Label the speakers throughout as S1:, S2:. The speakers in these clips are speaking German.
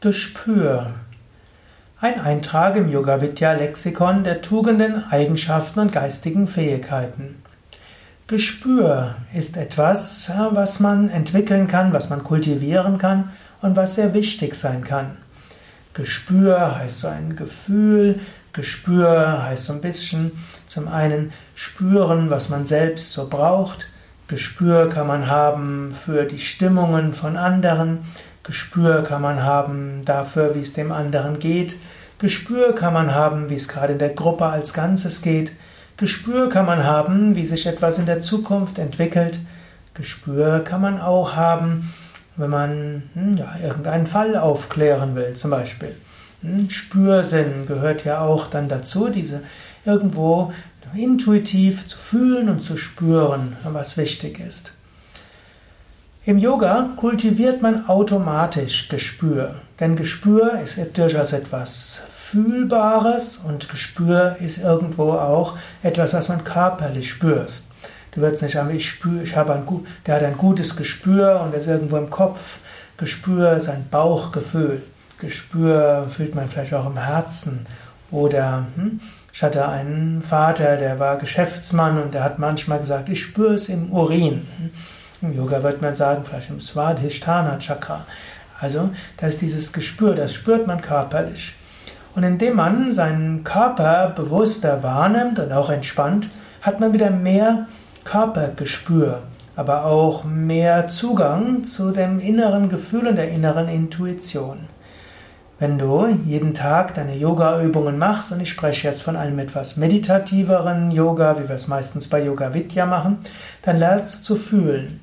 S1: Gespür. Ein Eintrag im Yoga Vidya Lexikon der Tugenden, Eigenschaften und geistigen Fähigkeiten. Gespür ist etwas, was man entwickeln kann, was man kultivieren kann und was sehr wichtig sein kann. Gespür heißt so ein Gefühl, Gespür heißt so ein bisschen zum einen spüren, was man selbst so braucht. Gespür kann man haben für die Stimmungen von anderen. Gespür kann man haben dafür, wie es dem anderen geht. Gespür kann man haben, wie es gerade in der Gruppe als Ganzes geht. Gespür kann man haben, wie sich etwas in der Zukunft entwickelt. Gespür kann man auch haben, wenn man hm, ja, irgendeinen Fall aufklären will, zum Beispiel. Hm, Spürsinn gehört ja auch dann dazu, diese irgendwo intuitiv zu fühlen und zu spüren, was wichtig ist. Im Yoga kultiviert man automatisch Gespür, denn Gespür ist durchaus etwas Fühlbares und Gespür ist irgendwo auch etwas, was man körperlich spürst. Du wirst nicht sagen, ich spüre, ich habe ein, der hat ein gutes Gespür und ist irgendwo im Kopf. Gespür ist ein Bauchgefühl. Gespür fühlt man vielleicht auch im Herzen. Oder hm, ich hatte einen Vater, der war Geschäftsmann und der hat manchmal gesagt, ich spüre es im Urin. Im Yoga wird man sagen, vielleicht im Swadhisthana Chakra. Also, das ist dieses Gespür, das spürt man körperlich. Und indem man seinen Körper bewusster wahrnimmt und auch entspannt, hat man wieder mehr Körpergespür, aber auch mehr Zugang zu dem inneren Gefühl und der inneren Intuition. Wenn du jeden Tag deine Yoga-Übungen machst, und ich spreche jetzt von einem etwas meditativeren Yoga, wie wir es meistens bei Yoga Vidya machen, dann lernst du zu fühlen.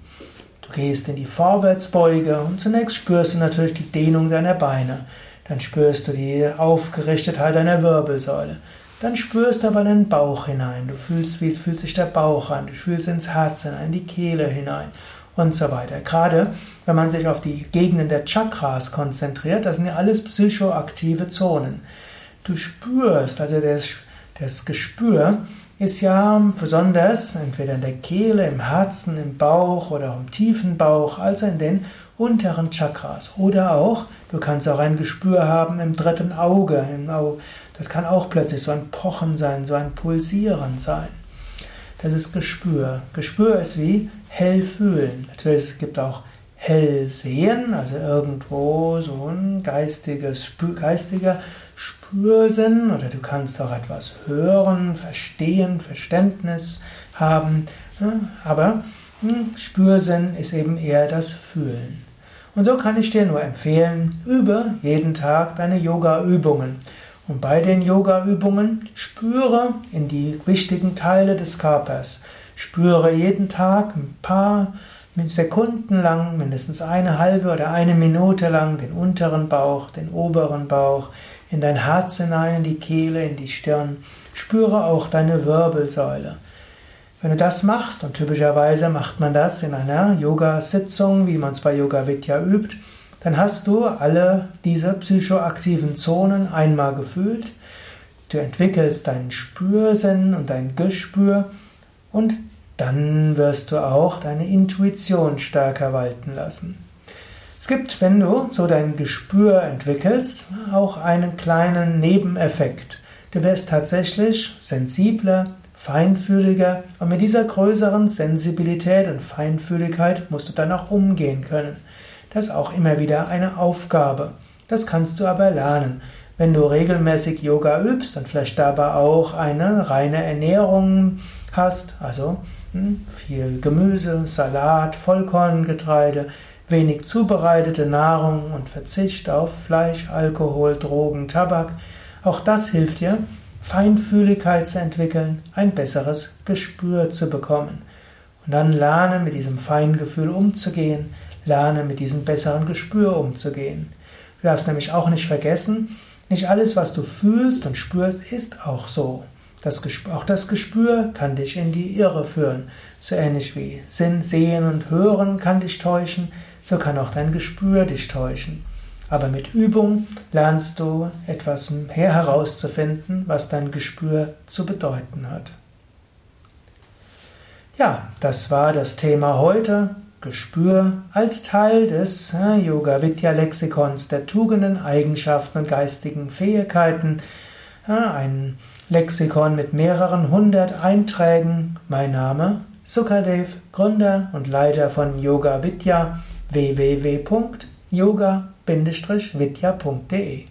S1: Du gehst in die Vorwärtsbeuge und zunächst spürst du natürlich die Dehnung deiner Beine. Dann spürst du die Aufgerichtetheit deiner Wirbelsäule. Dann spürst du aber in den Bauch hinein. Du fühlst, wie fühlt sich der Bauch an. Du fühlst ins Herz hinein, in die Kehle hinein und so weiter. Gerade wenn man sich auf die Gegenden der Chakras konzentriert, das sind ja alles psychoaktive Zonen. Du spürst, also das, das Gespür ist ja besonders entweder in der Kehle, im Herzen, im Bauch oder auch im tiefen Bauch, also in den unteren Chakras. Oder auch, du kannst auch ein Gespür haben im dritten Auge. Im Auge. Das kann auch plötzlich so ein Pochen sein, so ein Pulsieren sein. Das ist Gespür. Gespür ist wie hell fühlen. Natürlich es gibt auch hell sehen, also irgendwo so ein geistiges, geistiger Spürsinn oder du kannst auch etwas hören, verstehen, Verständnis haben, aber hm, Spürsinn ist eben eher das Fühlen. Und so kann ich dir nur empfehlen, übe jeden Tag deine Yoga-Übungen. Und bei den Yoga-Übungen spüre in die wichtigen Teile des Körpers. Spüre jeden Tag ein paar Sekunden lang, mindestens eine halbe oder eine Minute lang den unteren Bauch, den oberen Bauch, in dein Herz hinein, in die Kehle, in die Stirn. Spüre auch deine Wirbelsäule. Wenn du das machst, und typischerweise macht man das in einer Yoga-Sitzung, wie man es bei Yoga Vidya übt, dann hast du alle diese psychoaktiven Zonen einmal gefühlt. Du entwickelst deinen Spürsinn und dein Gespür und dann wirst du auch deine Intuition stärker walten lassen. Es gibt, wenn du so dein Gespür entwickelst, auch einen kleinen Nebeneffekt. Du wirst tatsächlich sensibler, feinfühliger und mit dieser größeren Sensibilität und Feinfühligkeit musst du dann auch umgehen können. Das ist auch immer wieder eine Aufgabe. Das kannst du aber lernen. Wenn du regelmäßig Yoga übst und vielleicht dabei auch eine reine Ernährung hast, also hm, viel Gemüse, Salat, Vollkorngetreide, wenig zubereitete Nahrung und Verzicht auf Fleisch, Alkohol, Drogen, Tabak, auch das hilft dir, Feinfühligkeit zu entwickeln, ein besseres Gespür zu bekommen. Und dann lerne mit diesem Feingefühl umzugehen, lerne mit diesem besseren Gespür umzugehen. Du darfst nämlich auch nicht vergessen, nicht alles, was du fühlst und spürst, ist auch so. Das auch das Gespür kann dich in die Irre führen. So ähnlich wie Sinn, Sehen und Hören kann dich täuschen, so kann auch dein Gespür dich täuschen. Aber mit Übung lernst du etwas mehr herauszufinden, was dein Gespür zu bedeuten hat. Ja, das war das Thema heute. Gespür als Teil des äh, Yoga Vidya Lexikons der Tugenden, Eigenschaften und geistigen Fähigkeiten. Ein Lexikon mit mehreren hundert Einträgen. Mein Name Sukadev, Gründer und Leiter von Yoga Vidya www.yoga-vidya.de